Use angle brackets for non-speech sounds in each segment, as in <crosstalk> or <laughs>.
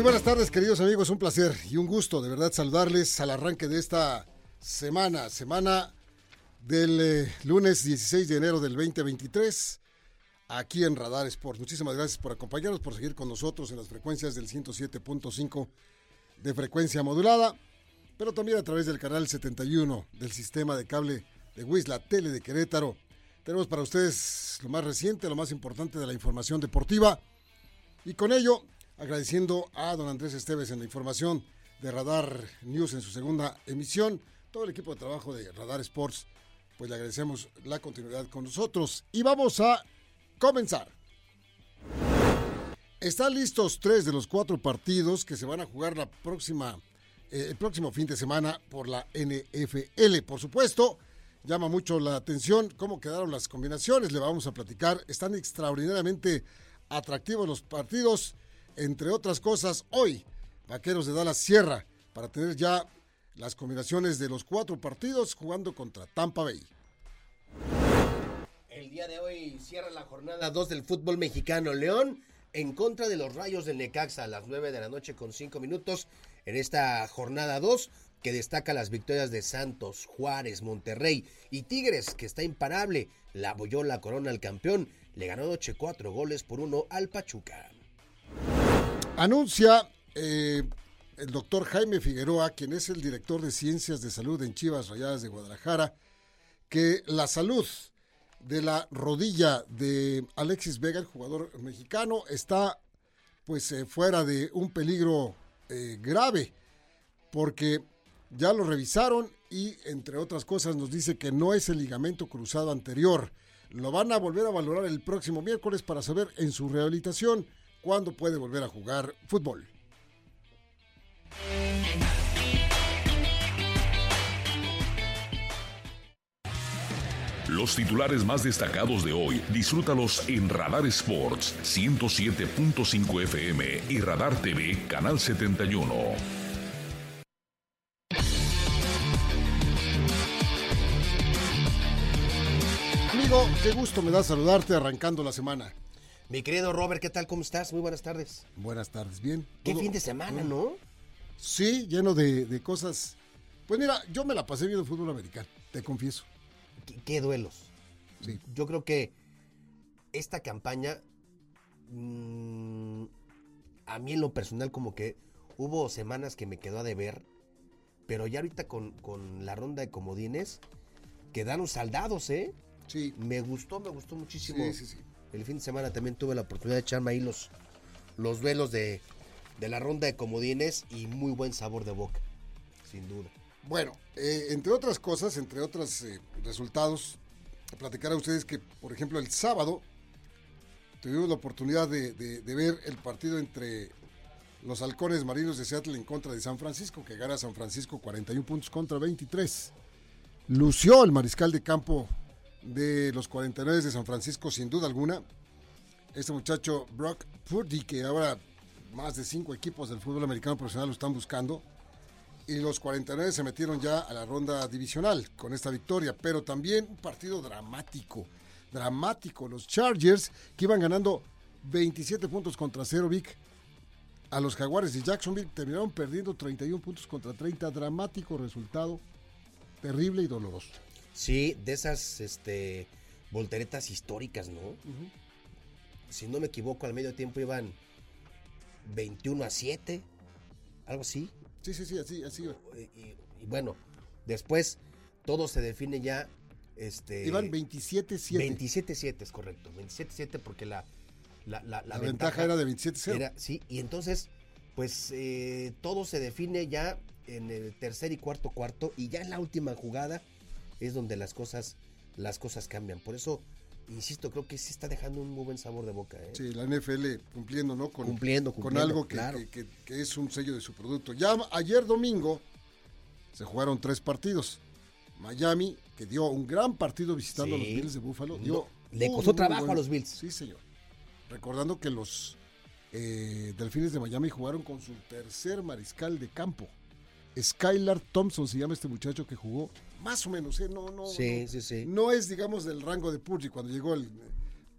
Muy buenas tardes, queridos amigos. Un placer y un gusto de verdad saludarles al arranque de esta semana, semana del eh, lunes 16 de enero del 2023, aquí en Radar Sport. Muchísimas gracias por acompañarnos, por seguir con nosotros en las frecuencias del 107.5 de frecuencia modulada, pero también a través del canal 71 del sistema de cable de WIS, la tele de Querétaro. Tenemos para ustedes lo más reciente, lo más importante de la información deportiva. Y con ello agradeciendo a don Andrés Esteves en la información de Radar News en su segunda emisión. Todo el equipo de trabajo de Radar Sports, pues le agradecemos la continuidad con nosotros. Y vamos a comenzar. Están listos tres de los cuatro partidos que se van a jugar la próxima, eh, el próximo fin de semana por la NFL. Por supuesto, llama mucho la atención cómo quedaron las combinaciones. Le vamos a platicar. Están extraordinariamente atractivos los partidos entre otras cosas, hoy Vaqueros de Dallas cierra para tener ya las combinaciones de los cuatro partidos jugando contra Tampa Bay. El día de hoy cierra la jornada 2 del fútbol mexicano. León en contra de los Rayos del Necaxa a las 9 de la noche con 5 minutos en esta jornada 2 que destaca las victorias de Santos, Juárez, Monterrey y Tigres que está imparable. La abolló la corona al campeón. Le ganó noche 4 goles por uno al Pachuca. Anuncia eh, el doctor Jaime Figueroa, quien es el director de Ciencias de Salud en Chivas Rayadas de Guadalajara, que la salud de la rodilla de Alexis Vega, el jugador mexicano, está pues eh, fuera de un peligro eh, grave, porque ya lo revisaron y entre otras cosas nos dice que no es el ligamento cruzado anterior. Lo van a volver a valorar el próximo miércoles para saber en su rehabilitación cuándo puede volver a jugar fútbol. Los titulares más destacados de hoy, disfrútalos en Radar Sports 107.5 FM y Radar TV Canal 71. Amigo, qué gusto me da saludarte arrancando la semana. Mi querido Robert, ¿qué tal? ¿Cómo estás? Muy buenas tardes. Buenas tardes, bien. Qué ¿Todo? fin de semana, ¿no? Sí, lleno de, de cosas. Pues mira, yo me la pasé viendo fútbol americano, te confieso. ¿Qué, qué duelos? Sí. Yo creo que esta campaña, mm, a mí en lo personal como que hubo semanas que me quedó a deber, pero ya ahorita con, con la ronda de comodines quedaron saldados, ¿eh? Sí, Me gustó, me gustó muchísimo. sí, sí, sí. El fin de semana también tuve la oportunidad de echarme ahí los, los duelos de, de la ronda de comodines y muy buen sabor de boca, sin duda. Bueno, eh, entre otras cosas, entre otros eh, resultados, platicar a ustedes que, por ejemplo, el sábado tuvimos la oportunidad de, de- de ver el partido entre los halcones marinos de Seattle en contra de San Francisco, que gana San Francisco 41 puntos contra 23. Lució el mariscal de campo de los 49 de San Francisco, sin duda alguna. Este muchacho, Brock Purdy, que ahora más de cinco equipos del fútbol americano profesional lo están buscando. Y los 49 se metieron ya a la ronda divisional con esta victoria, pero también un partido dramático, dramático. Los Chargers que iban ganando 27 puntos contra 0, Vic. A los Jaguares de Jacksonville terminaron perdiendo 31 puntos contra 30. Dramático resultado, terrible y doloroso. Sí, de esas este, volteretas históricas, ¿no? Si no me equivoco, al medio tiempo iban 21 a 7, algo así. Sí, sí, sí, así, así. Y, y- y bueno, después todo se define ya. Este, Iban 27-7. 27-7, es correcto. 27-7 porque la, la, la, La, ventaja, era de 27-0. era- sí, y entonces, pues eh, todo se define ya en el tercer y cuarto cuarto y ya en la última jugada es donde las cosas, las cosas cambian. Por eso, insisto, creo que sí está dejando un muy buen sabor de boca. ¿eh? Sí, la NFL cumpliendo, ¿no? Con, Cumpliendo, con cumpliendo, algo que, claro. que- que- que es un sello de su producto. Ya ayer domingo se jugaron tres partidos. Miami, que dio un gran partido visitando Sí. a los Bills de Buffalo, No, dio le costó trabajo a los Bills. Sí, señor. Recordando que los eh, Delfines de Miami jugaron con su tercer mariscal de campo. Skylar Thompson se llama este muchacho que jugó más o menos, ¿eh? No, no, Sí, no, sí, sí. no es, digamos, del rango de Purdy cuando llegó el...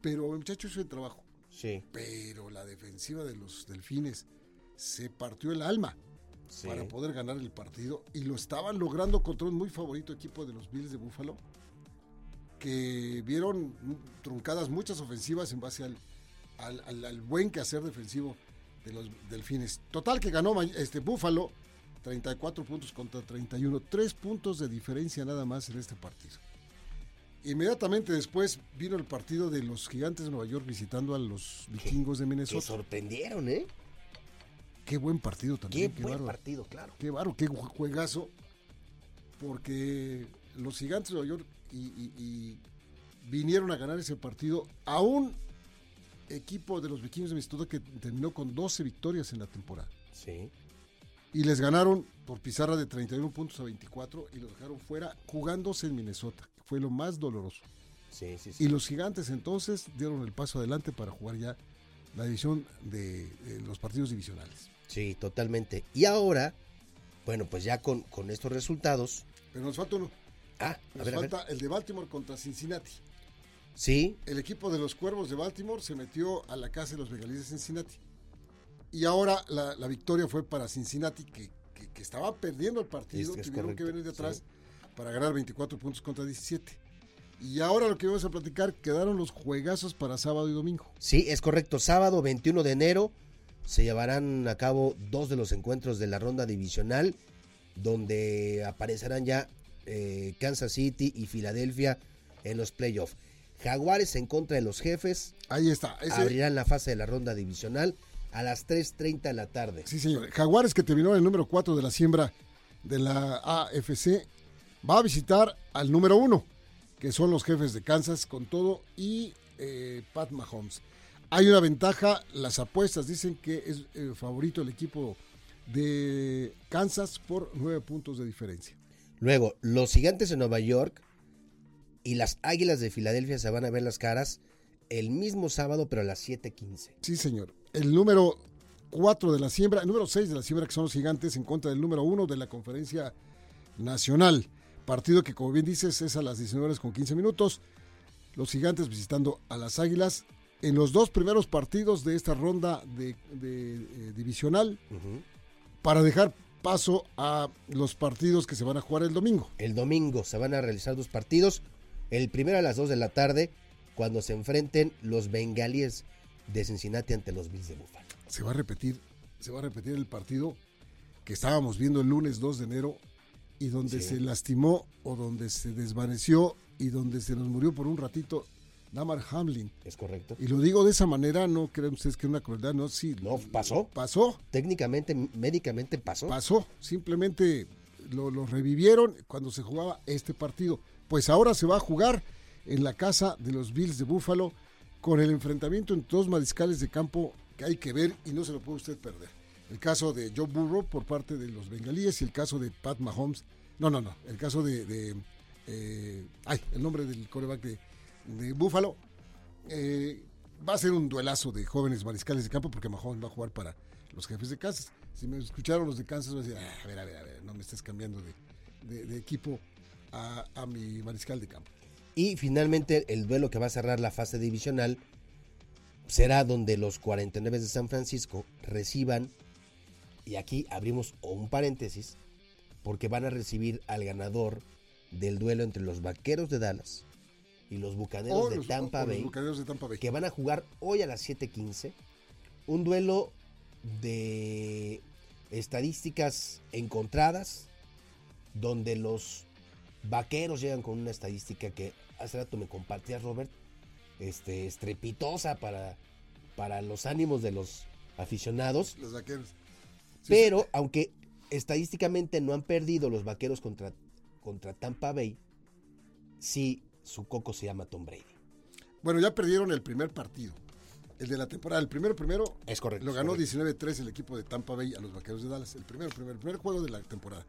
Pero el muchacho hizo el trabajo. Sí, Pero la defensiva de los Delfines se partió el alma sí. para poder ganar el partido y lo estaban logrando contra un muy favorito equipo de los Bills de Buffalo que vieron truncadas muchas ofensivas en base al, al, al- al buen quehacer defensivo de los Delfines. Total que ganó este Buffalo 34 puntos contra 31, tres puntos de diferencia nada más en este partido. Inmediatamente después vino el partido de los Gigantes de Nueva York visitando a los Vikingos de Minnesota. sorprendieron, ¿eh? Qué buen partido también. Qué, buen partido, claro. Qué bárbaro, qué ju- juegazo. Porque los Gigantes de Nueva York y, y- y vinieron a ganar ese partido a un equipo de los Vikingos de Minnesota que terminó con 12 victorias en la temporada. Sí. Y les ganaron por pizarra de 31 puntos a 24 y los dejaron fuera jugándose en Minnesota. Fue lo más doloroso. Sí, sí, sí. Y los gigantes entonces dieron el paso adelante para jugar ya la división de, de los partidos divisionales. Sí, totalmente. Y ahora, bueno, pues ya con, con estos resultados. Pero nos falta uno. Ah, a Nos ver, a ver. falta el de Baltimore contra Cincinnati. Sí, El equipo de los Cuervos de Baltimore se metió a la casa de los Bengalíes de Cincinnati. Y ahora la, la victoria fue para Cincinnati, que, que- que estaba perdiendo el partido. Es que es tuvieron que venir de atrás sí. para ganar 24 puntos contra 17. Y ahora lo que vamos a platicar, quedaron los juegazos para sábado y domingo. sí, es correcto. Sábado 21 de enero se llevarán a cabo dos de los encuentros de la ronda divisional, donde aparecerán ya eh, Kansas City y Filadelfia en los playoffs. Jaguares en contra de los jefes Ahí está. Ese- abrirán la fase de la ronda divisional a las 3.30 de la tarde. Sí, señor. Jaguares, que terminó en el número 4 de la siembra de la AFC, va a visitar al número 1, que son los jefes de Kansas con todo y eh, Pat Mahomes. Hay una ventaja, las apuestas dicen que es eh, favorito el equipo de Kansas por 9 puntos de diferencia. Luego, los gigantes de Nueva York y las águilas de Filadelfia se van a ver las caras el mismo sábado, pero a las 7:15. Sí, señor. El número 4 de la siembra, el número 6 de la siembra, que son los gigantes, en contra del número 1 de la conferencia nacional. Partido que, como bien dices, es a las 19 horas con 15 minutos. Los gigantes visitando a las águilas. En los dos primeros partidos de esta ronda de, de, eh, divisional, para dejar paso a los partidos que se van a jugar el domingo. El domingo se van a realizar dos partidos. El primero a las 2 de la tarde, cuando se enfrenten los bengalíes de Cincinnati ante los Bills de Buffalo. se va a repetir, se va a repetir el partido que estábamos viendo el lunes 2 de enero y donde Sí. se lastimó o donde se desvaneció y donde se nos murió por un ratito Damar Hamlin. ¿Es correcto? Y lo digo de esa manera, no creen ustedes que es una crueldad, no, sí. No, pasó. Pasó, Técnicamente, médicamente pasó. pasó. Simplemente lo, lo revivieron cuando se jugaba este partido. Pues ahora se va a jugar en la casa de los Bills de Buffalo con el enfrentamiento entre dos mariscales de campo que hay que ver y no se lo puede usted perder. El caso de Joe Burrow por parte de los bengalíes y el caso de Pat Mahomes. No, no, no. El caso de. eh, ay, el nombre del coreback de, de Buffalo. Eh, va a ser un duelazo de jóvenes mariscales de campo porque Mahomes va a jugar para los jefes de Kansas. Si me escucharon los de Kansas, van a decir, "Ah, a ver, a ver, a ver, no me estés cambiando de, equipo a mi mariscal de campo. Y finalmente el duelo que va a cerrar la fase divisional será donde los 49 de San Francisco reciban, y aquí abrimos un paréntesis, porque van a recibir al ganador del duelo entre los Vaqueros de Dallas y los Bucaneros, O de, los- Tampa o los Bay, Bucaneros de Tampa Bay. que van a jugar hoy a las 7:15. Un duelo de estadísticas encontradas, donde los Vaqueros llegan con una estadística que hace rato me compartías, Robert, este, estrepitosa para, para los ánimos de los aficionados. Los vaqueros. Sí, Pero aunque estadísticamente no han perdido los vaqueros contra, contra Tampa Bay, sí su coco se llama Tom Brady. Bueno, ya perdieron el primer partido. El de la temporada. El primero, primero, Es correcto. lo ganó correcto. 19-3 el equipo de Tampa Bay a los vaqueros de Dallas. El primero, primer, el primer juego de la temporada.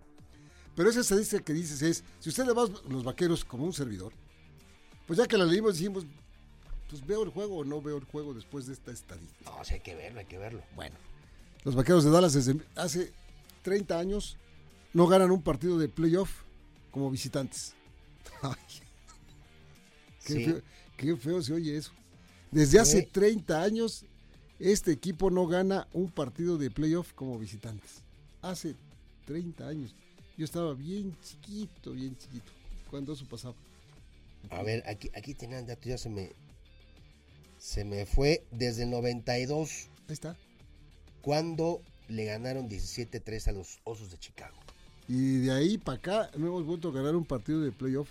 Pero esa estadística que dices es: si usted le va a los vaqueros como un servidor, pues ya que la leímos, dijimos, pues veo el juego o no veo el juego después de esta estadística. No, sí, hay que verlo, hay que verlo. Bueno, los vaqueros de Dallas desde hace 30 años no ganan un partido de playoff como visitantes. <laughs> Ay, qué, Sí. feo, qué feo se oye eso. Desde hace Sí. 30 años, este equipo no gana un partido de playoff como visitantes. Hace 30 años. Yo estaba bien chiquito, bien chiquito, cuando eso pasaba. A ver, aquí, aquí tenía el dato, ya se me. Se me fue desde el 92, Ahí está. cuando le ganaron 17-3 a los Osos de Chicago. Y de ahí para acá no hemos vuelto a ganar un partido de playoff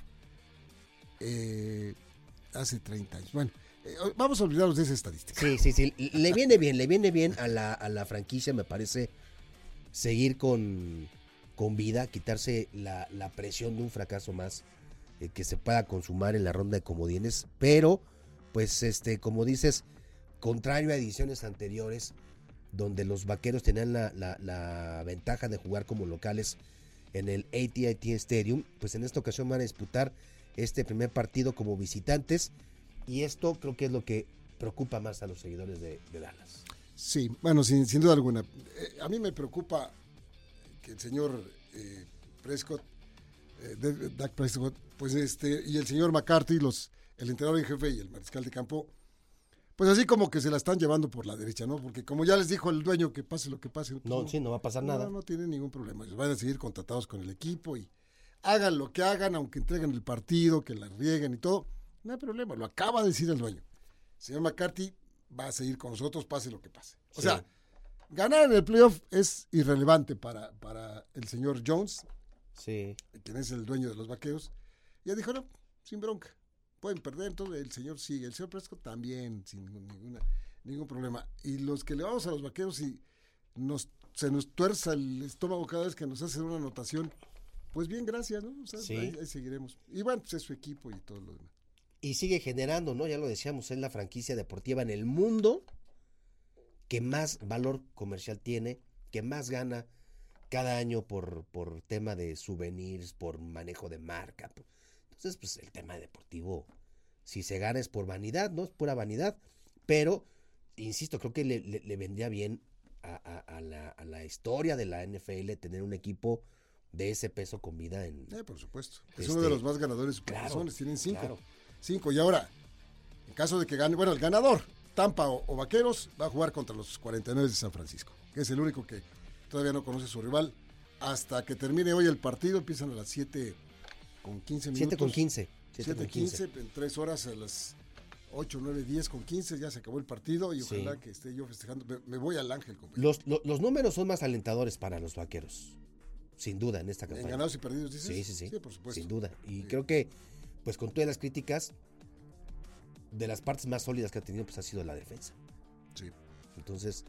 eh, hace 30 años. Bueno, eh, vamos a olvidarnos de esa estadística. Sí, sí, sí. Le viene bien, le viene bien a la, a la franquicia, me parece, seguir con, con vida, quitarse la, la presión de un fracaso más eh, que se pueda consumar en la ronda de comodines. Pero, pues, este, como dices, contrario a ediciones anteriores, donde los vaqueros tenían la, la- ventaja de jugar como locales en el AT&T Stadium, pues en esta ocasión van a disputar este primer partido como visitantes y esto creo que es lo que preocupa más a los seguidores de, Dallas. Sí, bueno, sin, sin duda alguna. Eh, a mí me preocupa que el señor eh, Prescott, eh, Dak Prescott, pues este, y el señor McCarthy, los, el entrenador en jefe y el mariscal de campo, pues así como que se la están llevando por la derecha, ¿no? Porque como ya les dijo el dueño que pase lo que pase. pues No, sí, no va a pasar nada. No, tienen ningún problema. Ellos van a seguir contratados con el equipo y hagan lo que hagan, aunque entreguen el partido, que la rieguen y todo. No hay problema, lo acaba de decir el dueño. Señor McCarthy va a seguir con nosotros, pase lo que pase. O Sí. sea, ganar en el playoff es irrelevante para, para el señor Jones, Sí, quien es el dueño de los vaqueros. Ya dijo, no, sin bronca. Pueden perder, entonces el señor sigue. El señor Prescott también, sin ninguna, ningún problema. Y los que le vamos a los vaqueros y nos, se nos tuerza el estómago cada vez que nos hacen una anotación, pues bien, gracias, ¿no? O sea, Sí. ahí, ahí seguiremos. Y bueno, pues es su equipo y todo lo demás. y sigue generando, ¿no? Ya lo decíamos, es la franquicia deportiva en el mundo que más valor comercial tiene, que más gana cada año por, por tema de souvenirs, por manejo de marca. Entonces, pues el tema deportivo, si se gana es por vanidad, ¿no? Es pura vanidad. Pero, insisto, creo que le, le- le vendría bien a, a- a la, a la historia de la NFL tener un equipo de ese peso con vida en... Eh, por supuesto. Es Este, uno de los más ganadores claro, tienen cinco. claro. Cinco. Y ahora, en caso de que gane, bueno, el ganador, Tampa o, o Vaqueros, va a jugar contra los 49 de San Francisco, que es el único que todavía no conoce a su rival. Hasta que termine hoy el partido, empiezan a las 7 con 15 minutos. 7 con 15. 7 7 con 15. 15, en 3 horas a las 8, 9, 10 con 15, ya se acabó el partido y Sí. ojalá que esté yo festejando. Me, me voy al Ángel. Los, lo- los números son más alentadores para los vaqueros. Sin duda, en esta En campaña. ganados y perdidos, dices. Sí, sí, sí. Sí, por supuesto. Sin duda. Y Sí. creo que, pues con todas las críticas, de las partes más sólidas que ha tenido, pues ha sido la defensa. Sí. Entonces,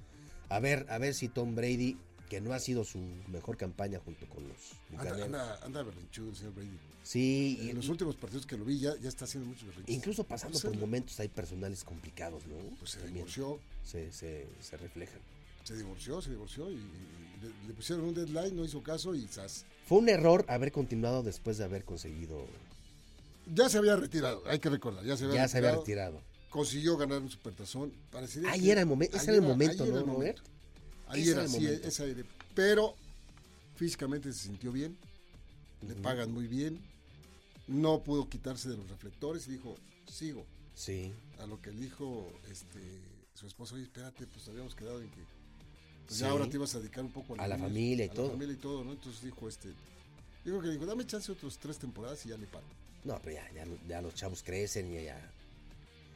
a ver, a ver si Tom Brady, que no ha sido su mejor campaña junto con los Anda, Bucaneros. anda, anda berrinchudo el señor Brady. Sí, y, En los últimos partidos que lo vi ya, ya está haciendo muchos berrinches. incluso pasando por momentos hay personales complicados, ¿no? Pues se También divorció, se, se, se reflejan. se divorció, se divorció y, y le, le pusieron un deadline, no hizo caso y zas. Fue un error haber continuado después de haber conseguido. Ya se había retirado, hay que recordar, ya se había Ya se había retirado. retirado. Consiguió ganar un supertazón. Parecería Ahí que- era el momento, ese era el momento, ahí era ¿no, el momento. Ahí era, el sí. Pero físicamente se sintió bien, le pagan muy bien, no pudo quitarse de los reflectores y dijo, sigo. Sí. A lo que dijo este, su esposo, oye, espérate, pues habíamos quedado en que pues ya ahora te ibas a dedicar un poco a la familia y a todo. La familia y todo, ¿no? Entonces dijo este, dijo que dijo, dame chance otros tres temporadas y ya le paro. No, pero ya, ya, ya los chavos crecen y ya.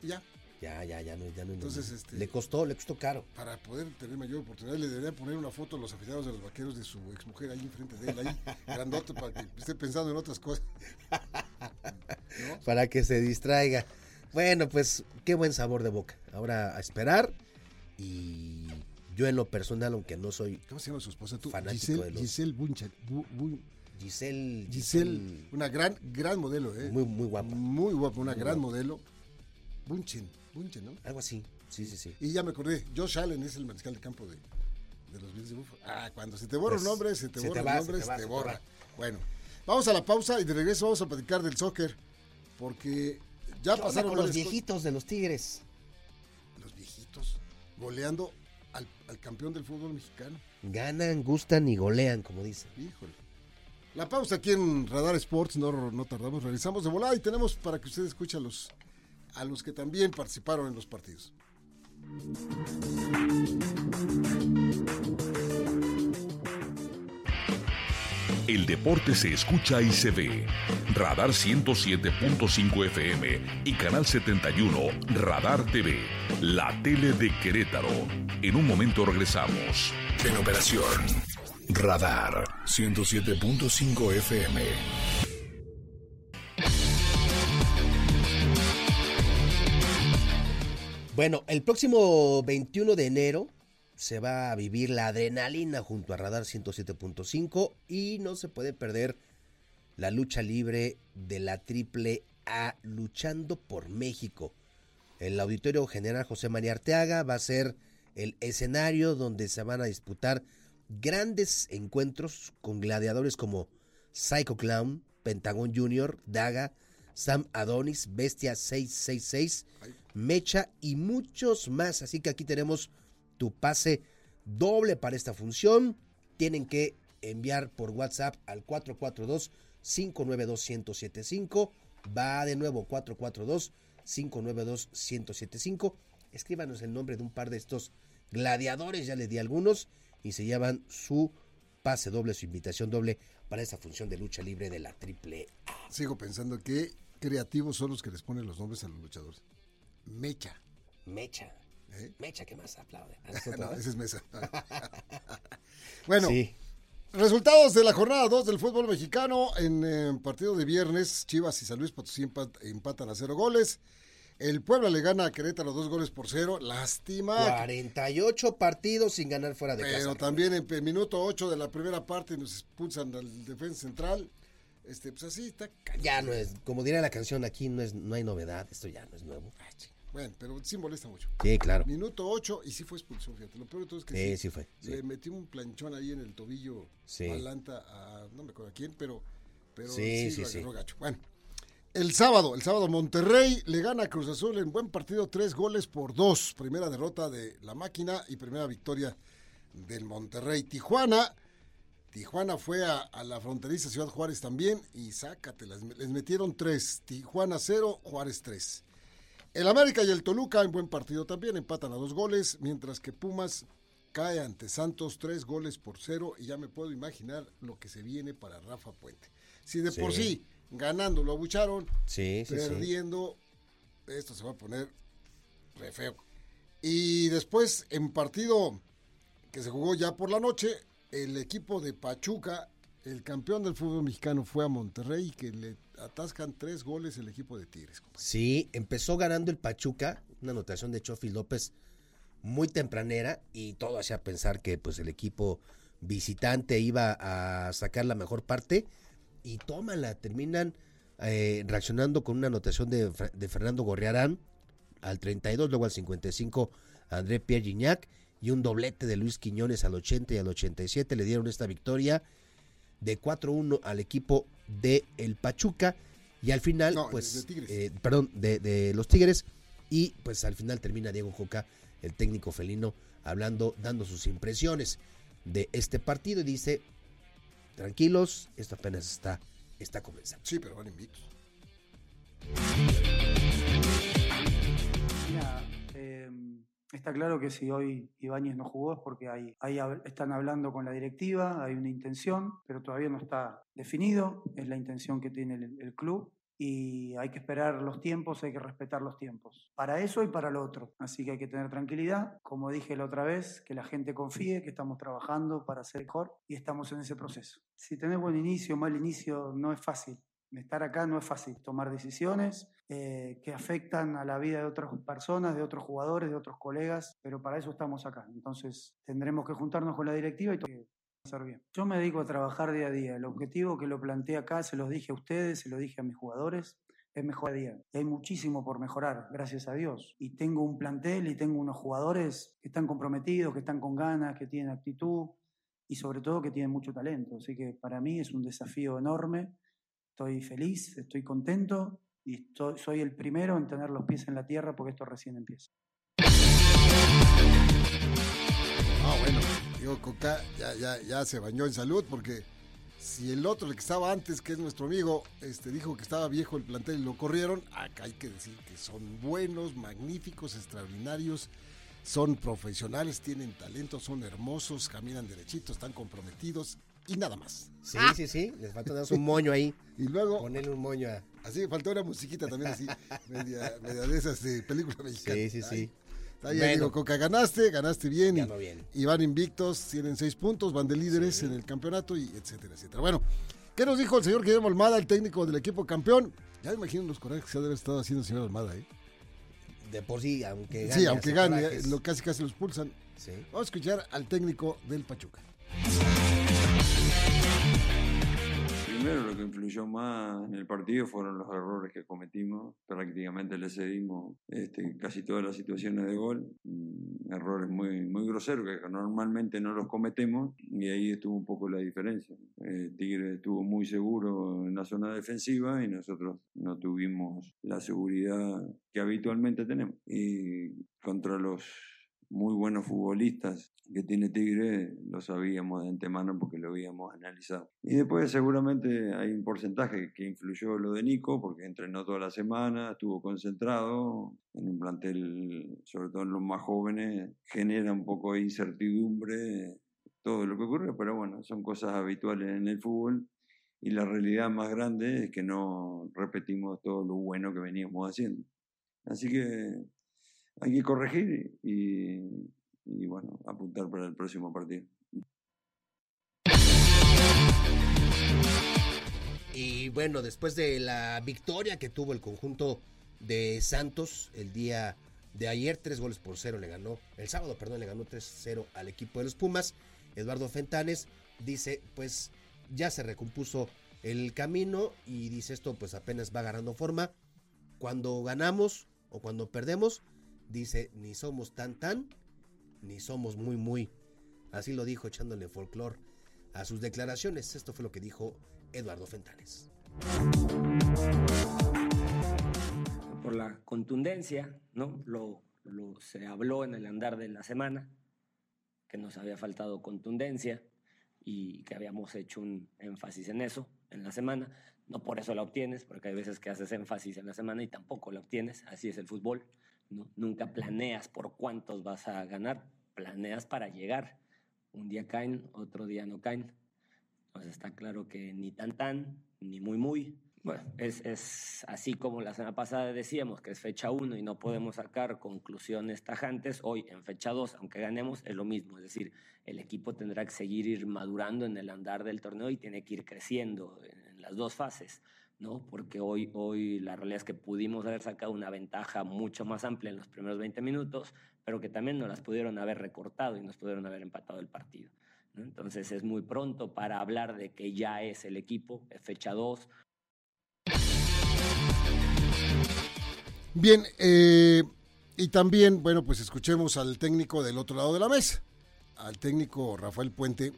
Ya. Ya, ya, ya no, ya no. Entonces, este, le costó, le costó caro. Para poder tener mayor oportunidad, le debería poner una foto a los aficionados de los vaqueros de su exmujer ahí enfrente de él, ahí, <laughs> grandote, para que esté pensando en otras cosas. ¿No? <laughs> Para que se distraiga. Bueno, pues qué buen sabor de boca. Ahora a esperar y yo en lo personal, aunque no soy ¿Cómo se llama su esposa? ¿Tú? fanático Giselle, de los... Giselle Bunchen. Bu, bu, Giselle, Giselle, una gran, gran modelo, ¿eh? Muy, muy guapa. Muy guapa, una muy gran guapa. modelo. Bunchen, Bunchen, ¿no? Algo así, sí, sí, sí. Y ya me acordé, Josh Allen es el mariscal de campo de, de los Bills de Buffalo. Ah, cuando se te borra pues, un nombre, se te borra el nombre, se te, va, se te borra. Te bueno, vamos a la pausa y de regreso vamos a platicar del soccer, porque ya pasaron con los viejitos de los Tigres. Los viejitos, goleando al, al campeón del fútbol mexicano. Ganan, gustan y golean, como dicen. Híjole. La pausa aquí en Radar Sports, no, no tardamos, realizamos de volada y tenemos para que usted escuche a los, a los que también participaron en los partidos. El deporte se escucha y se ve. Radar 107.5 FM y Canal 71 Radar TV, la tele de Querétaro. En un momento regresamos. En operación. Radar 107.5 FM. Bueno, el próximo 21 de enero se va a vivir la adrenalina junto a Radar 107.5 y no se puede perder la lucha libre de la Triple A luchando por México. El Auditorio General José María Arteaga va a ser el escenario donde se van a disputar grandes encuentros con gladiadores como Psycho Clown, Pentagon Jr., Daga, Sam Adonis, Bestia 666, Mecha y muchos más. Así que aquí tenemos tu pase doble para esta función. Tienen que enviar por WhatsApp al 442-592-1075. Va de nuevo 442-592-1075. Escríbanos el nombre de un par de estos gladiadores, ya les di algunos y se llevan su pase doble, su invitación doble para esta función de lucha libre de la Triple A. Sigo pensando que creativos son los que les ponen los nombres a los luchadores. Mecha. Mecha. ¿Eh? Mecha, ¿qué más aplaude? <laughs> no, ese es Mesa. <laughs> bueno, sí. resultados de la jornada 2 del fútbol mexicano. En eh, partido de viernes, Chivas y San Luis Potosí empatan a cero goles. El Puebla le gana a Querétaro dos goles por cero. Lástima. 48 partidos sin ganar fuera de casa. Pero también en minuto 8 de la primera parte nos expulsan al defensa central. Este, pues así está. Ya no es, como diría la canción, aquí no es, no hay novedad, esto ya no es nuevo. bueno, pero sí molesta mucho. Sí, claro. Minuto 8 y sí fue expulsión, fíjate. Lo peor de todo es que sí, sí, fue. Le metió un planchón ahí en el tobillo sí. Malanta a no me acuerdo a quién, pero, pero sí, sí, sí, gacho. Bueno, el sábado, el sábado Monterrey le gana a Cruz Azul en buen partido, tres goles por dos. Primera derrota de la máquina y primera victoria del Monterrey. Tijuana, Tijuana fue a, a la fronteriza Ciudad Juárez también y sácatelas, les metieron tres. Tijuana cero, Juárez tres. El América y el Toluca en buen partido también empatan a dos goles, mientras que Pumas cae ante Santos tres goles por cero y ya me puedo imaginar lo que se viene para Rafa Puente. Si de por sí ganando lo abucharon, sí, sí, perdiendo, esto se va a poner re feo. Y después, en partido que se jugó ya por la noche, el equipo de Pachuca, el campeón del fútbol mexicano, fue a Monterrey, que le atascan tres goles el equipo de Tigres. Sí, empezó ganando el Pachuca, una anotación de Chofi López muy tempranera, y todo hacía pensar que pues el equipo visitante iba a sacar la mejor parte y tómala, terminan eh, reaccionando con una anotación de, de, Fernando Gorriarán al 32, luego al 55 André Pierre Gignac y un doblete de Luis Quiñones al 80 y al 87 le dieron esta victoria de 4-1 al equipo de el Pachuca. Y al final no, pues de eh, perdón de, de, los Tigres. Y pues al final termina Diego Joca el técnico felino hablando dando sus impresiones de este partido. Y dice tranquilos, esto apenas está, está comenzando. Sí, pero van invictos. Mira, eh, Está claro que si hoy Ibáñez no jugó es porque ahí, ahí están hablando con la directiva, hay una intención, pero todavía no está definido, es la intención que tiene el, el club y hay que esperar los tiempos, hay que respetar los tiempos, para eso y para lo otro. Así que hay que tener tranquilidad, como dije la otra vez, que la gente confíe, que estamos trabajando para ser mejor y estamos en ese proceso. Si tenés buen inicio, mal inicio, no es fácil. Estar acá no es fácil, tomar decisiones eh, que afectan a la vida de otras personas, de otros jugadores, de otros colegas, pero para eso estamos acá. Entonces tendremos que juntarnos con la directiva y bien. Yo me dedico a trabajar día a día. El objetivo que lo planteé acá, se los dije a ustedes, se lo dije a mis jugadores, es mejor día. Y hay muchísimo por mejorar, gracias a Dios. Y tengo un plantel y tengo unos jugadores que están comprometidos, que están con ganas, que tienen actitud y sobre todo que tienen mucho talento. Así que para mí es un desafío enorme. Estoy feliz, estoy contento y soy el primero en tener los pies en la tierra porque esto recién empieza. Ah, bueno, digo, Coca ya, ya, ya se bañó en salud porque si el otro, el que estaba antes, que es nuestro amigo, este, dijo que estaba viejo el plantel y lo corrieron, acá hay que decir que son buenos, magníficos, extraordinarios, son profesionales, tienen talento, son hermosos, caminan derechitos, están comprometidos y nada más. Sí, sí, sí, les falta dar un moño ahí. <laughs> Y luego... Ponerle un moño a... Así, faltó una musiquita también así, media, de esas de película mexicana. Sí, sí, sí. Ahí digo, Coca, ganaste, ganaste bien. Y, van invictos, tienen seis puntos, van de líderes en el campeonato y etcétera, etcétera. Bueno, ¿qué nos dijo el señor Guillermo Almada, el técnico del equipo campeón? Ya me imagino los corajes que se ha de haber estado haciendo el señor Almada, ¿eh? De por sí, aunque gane. Sí, aunque gane, lo, casi casi los pulsan. Vamos a escuchar al técnico del Pachuca. Primero lo que influyó más en el partido fueron los errores que cometimos. Prácticamente le cedimos este, casi todas las situaciones de gol. Mm, errores muy, muy groseros que normalmente no los cometemos y ahí estuvo un poco la diferencia. El Tigre estuvo muy seguro en la zona defensiva y nosotros no tuvimos la seguridad que habitualmente tenemos. Y contra los muy buenos futbolistas que tiene Tigre, lo sabíamos de antemano porque lo habíamos analizado. Y después seguramente hay un porcentaje que influyó lo de Nico, porque entrenó toda la semana, estuvo concentrado en un plantel, sobre todo en los más jóvenes, genera un poco de incertidumbre todo lo que ocurre, pero bueno, son cosas habituales en el fútbol y la realidad más grande es que no repetimos todo lo bueno que veníamos haciendo. Así que hay que corregir y, bueno, apuntar para el próximo partido. Y bueno, después de la victoria que tuvo el conjunto de Santos el día de ayer, tres goles por cero le ganó, el sábado, perdón, le ganó 3-0 al equipo de los Pumas. Eduardo Fentanes dice, pues ya se recompuso el camino y dice esto pues apenas va ganando forma. Cuando ganamos o cuando perdemos, dice, ni somos tan tan, ni somos muy muy. Así lo dijo echándole folclore a sus declaraciones. Esto fue lo que dijo Eduardo Fentanes. Por la contundencia, ¿no? Lo, lo, se habló en el andar de la semana, que nos había faltado contundencia y que habíamos hecho un énfasis en eso en la semana. No por eso la obtienes, porque hay veces que haces énfasis en la semana y tampoco la obtienes. Así es el fútbol. Nunca planeas por cuántos vas a ganar, planeas para llegar. Un día caen, otro día no caen. Entonces está claro que ni tan tan, ni muy muy. Bueno, es, es así como la semana pasada decíamos que es fecha 1 y no podemos sacar conclusiones tajantes. Hoy en fecha 2, aunque ganemos, es lo mismo. Es decir, el equipo tendrá que seguir ir madurando en el andar del torneo y tiene que ir creciendo en las dos fases. ¿no? Porque hoy, hoy la realidad es que pudimos haber sacado una ventaja mucho más amplia en los primeros 20 minutos, pero que también nos las pudieron haber recortado y nos pudieron haber empatado el partido. Entonces es muy pronto para hablar de que ya es el equipo, es fecha 2. Bien, eh, y también, bueno, pues escuchemos al técnico del otro lado de la mesa, al técnico Rafael Puente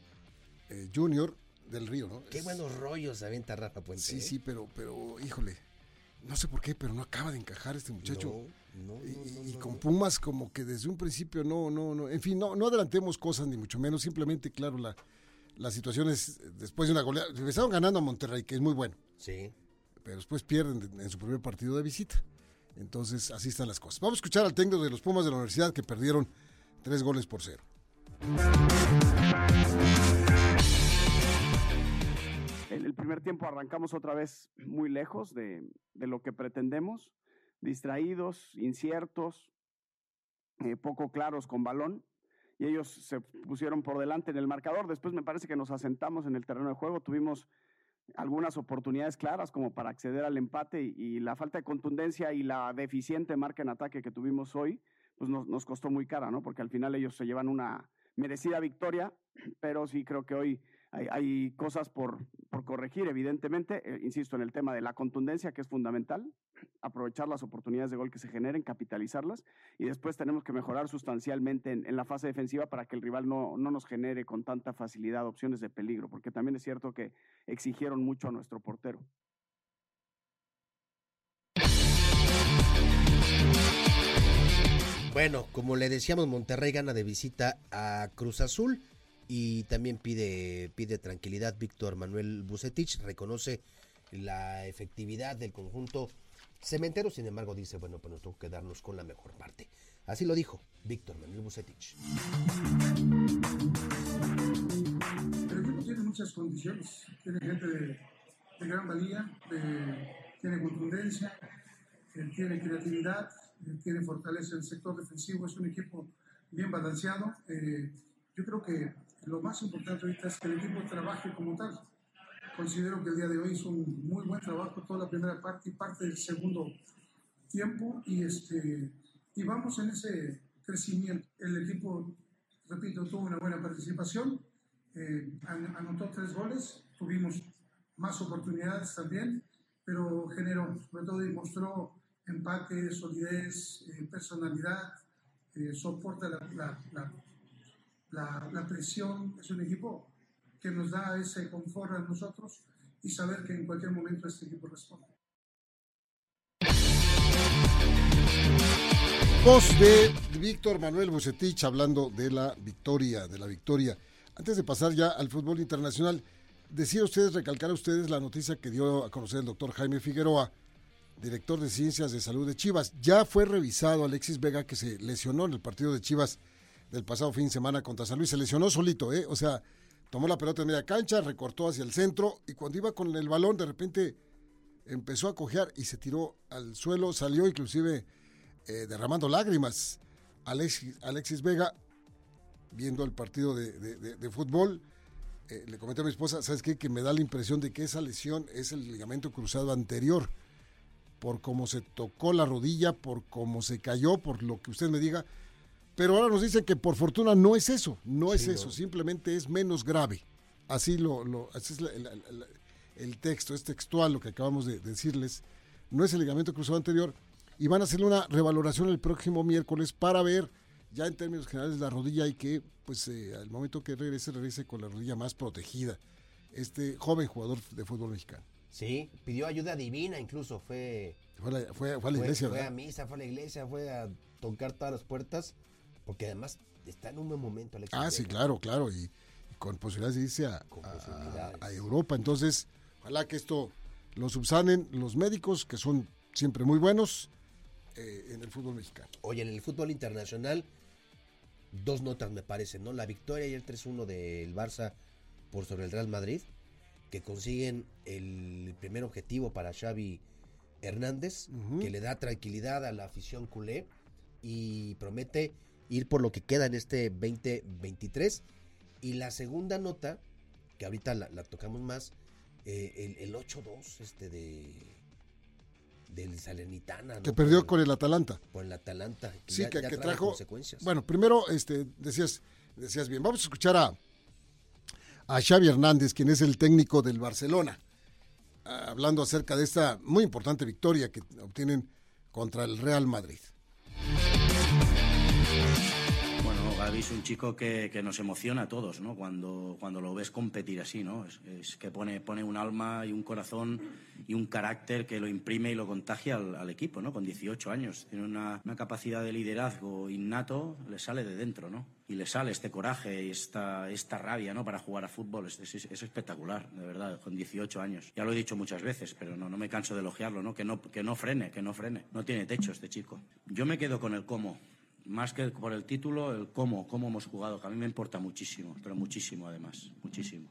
eh, Jr., del Río, ¿no? Qué buenos rollos avienta Rafa Puente. Sí, ¿eh? sí, pero, pero, híjole, no sé por qué, pero no acaba de encajar este muchacho. No, no, y, y con Pumas como que desde un principio no, no, no, en fin, no, no adelantemos cosas ni mucho menos, simplemente, claro, la, la situación es después de una goleada, empezaron ganando a Monterrey, que es muy bueno. Sí. Pero después pierden en su primer partido de visita. Entonces, así están las cosas. Vamos a escuchar al técnico de los Pumas de la Universidad que perdieron tres goles por cero. En el primer tiempo arrancamos otra vez muy lejos de, de lo que pretendemos, distraídos, inciertos, eh, poco claros con balón, y ellos se pusieron por delante en el marcador. Después me parece que nos asentamos en el terreno de juego, tuvimos algunas oportunidades claras como para acceder al empate y, y la falta de contundencia y la deficiente marca en ataque que tuvimos hoy, pues nos, nos costó muy cara, ¿no? Porque al final ellos se llevan una merecida victoria, pero sí creo que hoy hay, cosas por, por, corregir, evidentemente, eh, insisto, en el tema de la contundencia, que es fundamental, aprovechar las oportunidades de gol que se generen, capitalizarlas, y después tenemos que mejorar sustancialmente en, en la fase defensiva para que el rival no, no, nos genere con tanta facilidad opciones de peligro, porque también es cierto que exigieron mucho a nuestro portero. Bueno, como le decíamos, Monterrey gana de visita a Cruz Azul y también pide, pide tranquilidad Víctor Manuel Bucetich, reconoce la efectividad del conjunto cementero, sin embargo dice, bueno, pues nos tengo que darnos con la mejor parte. Así lo dijo Víctor Manuel Bucetich. El equipo tiene muchas condiciones, tiene gente de, gran valía, tiene contundencia, eh, tiene creatividad, eh, tiene fortaleza en el sector defensivo, es un equipo bien balanceado. Eh, yo creo que lo más importante ahorita es que el equipo trabaje como tal. Considero que el día de hoy hizo un muy buen trabajo toda la primera parte y parte del segundo tiempo y, este, y vamos en ese crecimiento. El equipo, repito, tuvo una buena participación, eh, anotó tres goles, tuvimos más oportunidades también, pero generó, sobre todo demostró empate, solidez, eh, personalidad, eh, soporta la, la, la la, presión, es un equipo que nos da ese confort a nosotros y saber que en cualquier momento este equipo responde. Voz de Víctor Manuel Bucetich hablando de la victoria, de la victoria. Antes de pasar ya al fútbol internacional, decía ustedes, recalcar a ustedes la noticia que dio a conocer el doctor Jaime Figueroa, director de Ciencias de Salud de Chivas. Ya fue revisado Alexis Vega, que se lesionó en el partido de Chivas del pasado fin de semana contra San Luis. Se lesionó solito, ¿eh? O sea, tomó la pelota en media cancha, recortó hacia el centro y cuando iba con el balón de repente empezó a cojear y se tiró al suelo, salió inclusive eh, derramando lágrimas. Alexis, Vega, viendo el partido de, de fútbol, eh, le comenté a mi esposa, ¿sabes qué? Que me da la impresión de que esa lesión es el ligamento cruzado anterior. Por cómo se tocó la rodilla, por cómo se cayó, por lo que usted me diga, pero ahora nos dicen que por fortuna no es eso, no es sí, eso, no. simplemente es menos grave. Así lo, lo así es la, el, texto, es textual lo que acabamos de decirles. No es el ligamento cruzado anterior y van a hacerle una revaloración el próximo miércoles para ver ya en términos generales la rodilla y que pues eh, al momento que regrese regrese con la rodilla más protegida. Este joven jugador de fútbol mexicano. Sí, pidió ayuda divina incluso, fue fue a la, fue, fue a la iglesia, fue, fue a misa, fue a la iglesia, fue a tocar todas las puertas porque además está en un buen momento. Alex ah, sí, claro, claro, y, y con posibilidades de irse a, a, a, Europa. Entonces, ojalá que esto lo subsanen los médicos, que son siempre muy buenos eh, en el fútbol mexicano. Oye, en el fútbol internacional, dos notas me parecen, ¿no? La victoria y el 3-1 del Barça por sobre el Real Madrid, que consiguen el primer objetivo para Xavi Hernández, uh -huh. que le da tranquilidad a la afición culé y promete ir por lo que queda en este 2023. Y la segunda nota, que ahorita la, la tocamos más, eh, el, el 8-2 este de del Salernitana. ¿no? Que perdió con el Atalanta. Con el Atalanta. Que sí, ya, que, ya que trajo. Bueno, primero, este, decías, decías bien. Vamos a escuchar a, a Xavi Hernández, quien es el técnico del Barcelona, hablando acerca de esta muy importante victoria que obtienen contra el Real Madrid. Gaby es un chico que, nos emociona a todos, ¿no? Cuando, cuando lo ves competir así, ¿no? Es, que pone, pone un alma y un corazón y un carácter que lo imprime y lo contagia al, equipo, ¿no? Con 18 años. Tiene una, capacidad de liderazgo innato, le sale de dentro, ¿no? Y le sale este coraje y esta, esta rabia, ¿no? Para jugar a fútbol. Es, es, es, espectacular, de verdad, con 18 años. Ya lo he dicho muchas veces, pero no, no me canso de elogiarlo, ¿no? Que, ¿no? que no frene, que no frene. No tiene techo este chico. Yo me quedo con el cómo más que por el título, el cómo, cómo hemos jugado, que a mí me importa muchísimo, pero muchísimo además, muchísimo.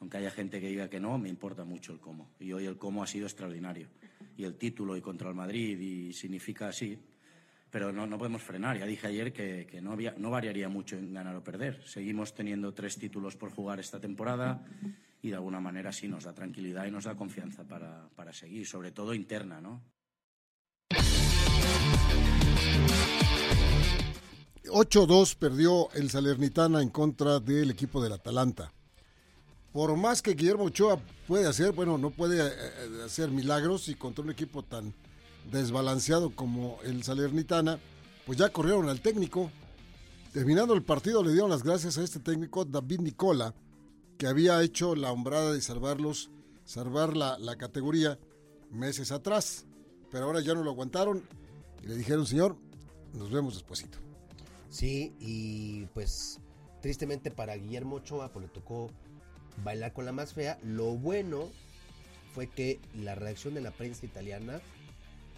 Aunque haya gente que diga que no, me importa mucho el cómo. Y hoy el cómo ha sido extraordinario. Y el título y contra el Madrid y significa así. Pero no, no podemos frenar. Ya dije ayer que, que no, había, no variaría mucho en ganar o perder. Seguimos teniendo tres títulos por jugar esta temporada y de alguna manera sí nos da tranquilidad y nos da confianza para, para seguir, sobre todo interna, ¿no? 8-2 perdió el Salernitana en contra del equipo del Atalanta. Por más que Guillermo Ochoa puede hacer, bueno, no puede hacer milagros y contra un equipo tan desbalanceado como el Salernitana, pues ya corrieron al técnico. Terminando el partido le dieron las gracias a este técnico, David Nicola, que había hecho la hombrada de salvarlos, salvar la, la categoría meses atrás. Pero ahora ya no lo aguantaron y le dijeron, señor, nos vemos despuesito. Sí, y pues tristemente para Guillermo Ochoa pues le tocó bailar con la más fea. Lo bueno fue que la reacción de la prensa italiana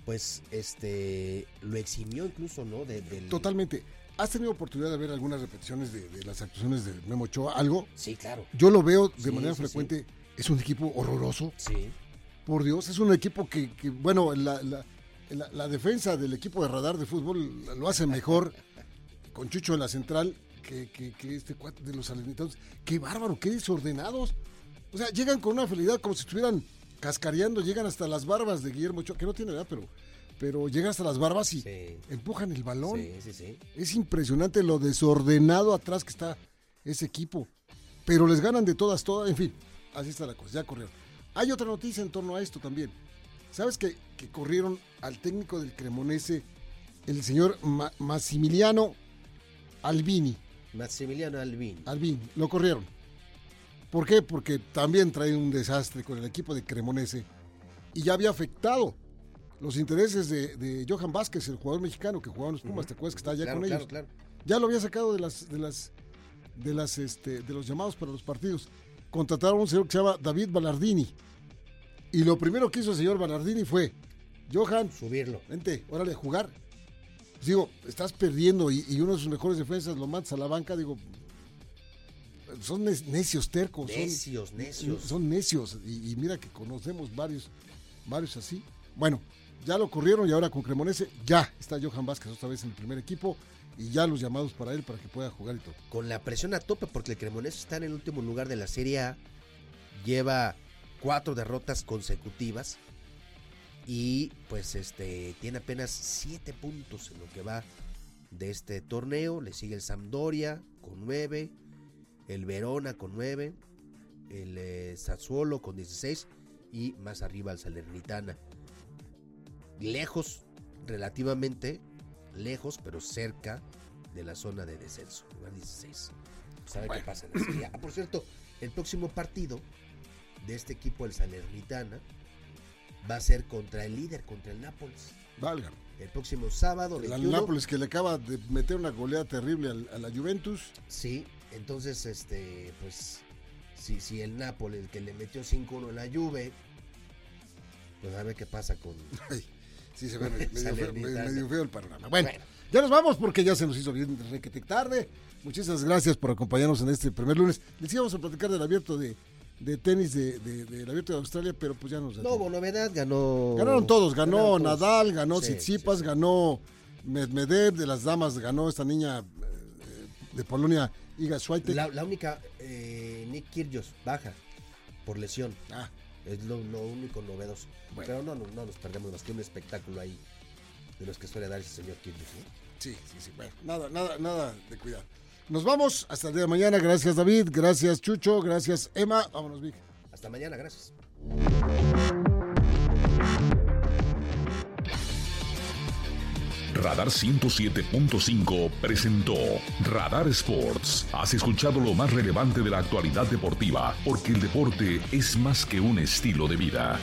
pues este lo eximió incluso, ¿no? De, del... Totalmente. ¿Has tenido oportunidad de ver algunas repeticiones de, de, las actuaciones de Memo Ochoa? ¿Algo? Sí, claro. Yo lo veo de Sí, manera sí, frecuente. Es un equipo horroroso. Sí. Por Dios, es un equipo que, que bueno, la, la, la, la defensa del equipo de radar de fútbol lo hace mejor <laughs> con Chucho en la central que, que, que este cuate de los salernitanos. Qué bárbaro, qué desordenados. O sea, llegan con una felicidad como si estuvieran cascareando, llegan hasta las barbas de Guillermo Ochoa, que no tiene edad, pero, pero llegan hasta las barbas y Sí. empujan el balón. Sí, sí, sí. Es impresionante lo desordenado atrás que está ese equipo. Pero les ganan de todas, todas. En fin, así está la cosa. Ya corrieron. Hay otra noticia en torno a esto también. ¿Sabes que, que corrieron al técnico del Cremonese, el señor Ma- Massimiliano Albini? Maximiliano Albini. Albini, lo corrieron. ¿Por qué? Porque también trae un desastre con el equipo de Cremonese y ya había afectado los intereses de, de Johan Vázquez, el jugador mexicano que jugaba en los Pumas, ¿te acuerdas que está allá Claro, con claro, ellos? claro. Ya lo había sacado de las de las de las este de los llamados para los partidos. Contrataron a un señor que se llama David Ballardini. Y lo primero que hizo el señor Ballardini fue, Johan, Subirlo. vente, órale jugar. Digo, estás perdiendo y, y uno de sus mejores defensas lo mandas a la banca, digo, son ne- necios, tercos. son- Necios, necios. Son necios. Y, y mira que conocemos varios, varios así. Bueno, ya lo corrieron y ahora con Cremonese ya está Johan Vázquez otra vez en el primer equipo y ya los llamados para él para que pueda jugar y todo. Con la presión a tope porque el Cremonese está en el último lugar de la Serie A. Lleva cuatro derrotas consecutivas. Y pues este tiene apenas siete puntos en lo que va de este torneo. Le sigue el Sampdoria con nueve. El Verona con nueve. El eh, Sassuolo con 16. Y más arriba el Salernitana. Lejos, relativamente lejos, pero cerca de la zona de descenso. Lugar 16. ¿Sabe qué pasa en la Serie A? Ah, por cierto, el próximo partido de este equipo, el Salernitana, va a ser contra el líder, contra el Nápoles. Valga. El próximo sábado, El 21. Nápoles que le acaba de meter una goleada terrible a la Juventus. Sí, entonces, este, pues, si, si el Nápoles, el que le metió 5-1 en la Juve, pues a ver qué pasa con... <laughs> Ay, sí, se ve medio feo, Salernitana. medio feo el panorama. Bueno, Bueno. ya nos vamos porque ya se nos hizo bien requete tarde. Muchísimas gracias por acompañarnos en este primer lunes. Les íbamos a platicar del abierto de, de tenis de, de- del abierto de Australia, pero pues ya nos No hubo novedad, ganó... Ganaron todos, ganó ganaron todos. Nadal, ganó Tsitsipas, sí, sí. ganó Medvedev, de las damas ganó esta niña eh, de Polonia, Iga Swiatek. La, la única, eh, Nick Kyrgios, baja por lesión. Ah, Es lo, lo único novedoso. Bueno. Pero no, no, no nos perdemos más que un espectáculo ahí de los que suele dar ese señor Kyrgios. ¿no? sí, sí, sí. Bueno, nada, nada, nada de cuidado. Nos vamos hasta el día de mañana. Gracias David, gracias Chucho, gracias Emma. Vámonos, Vic. Hasta mañana, gracias. Radar 107.5 presentó Radar Sports. Has escuchado lo más relevante de la actualidad deportiva, porque el deporte es más que un estilo de vida.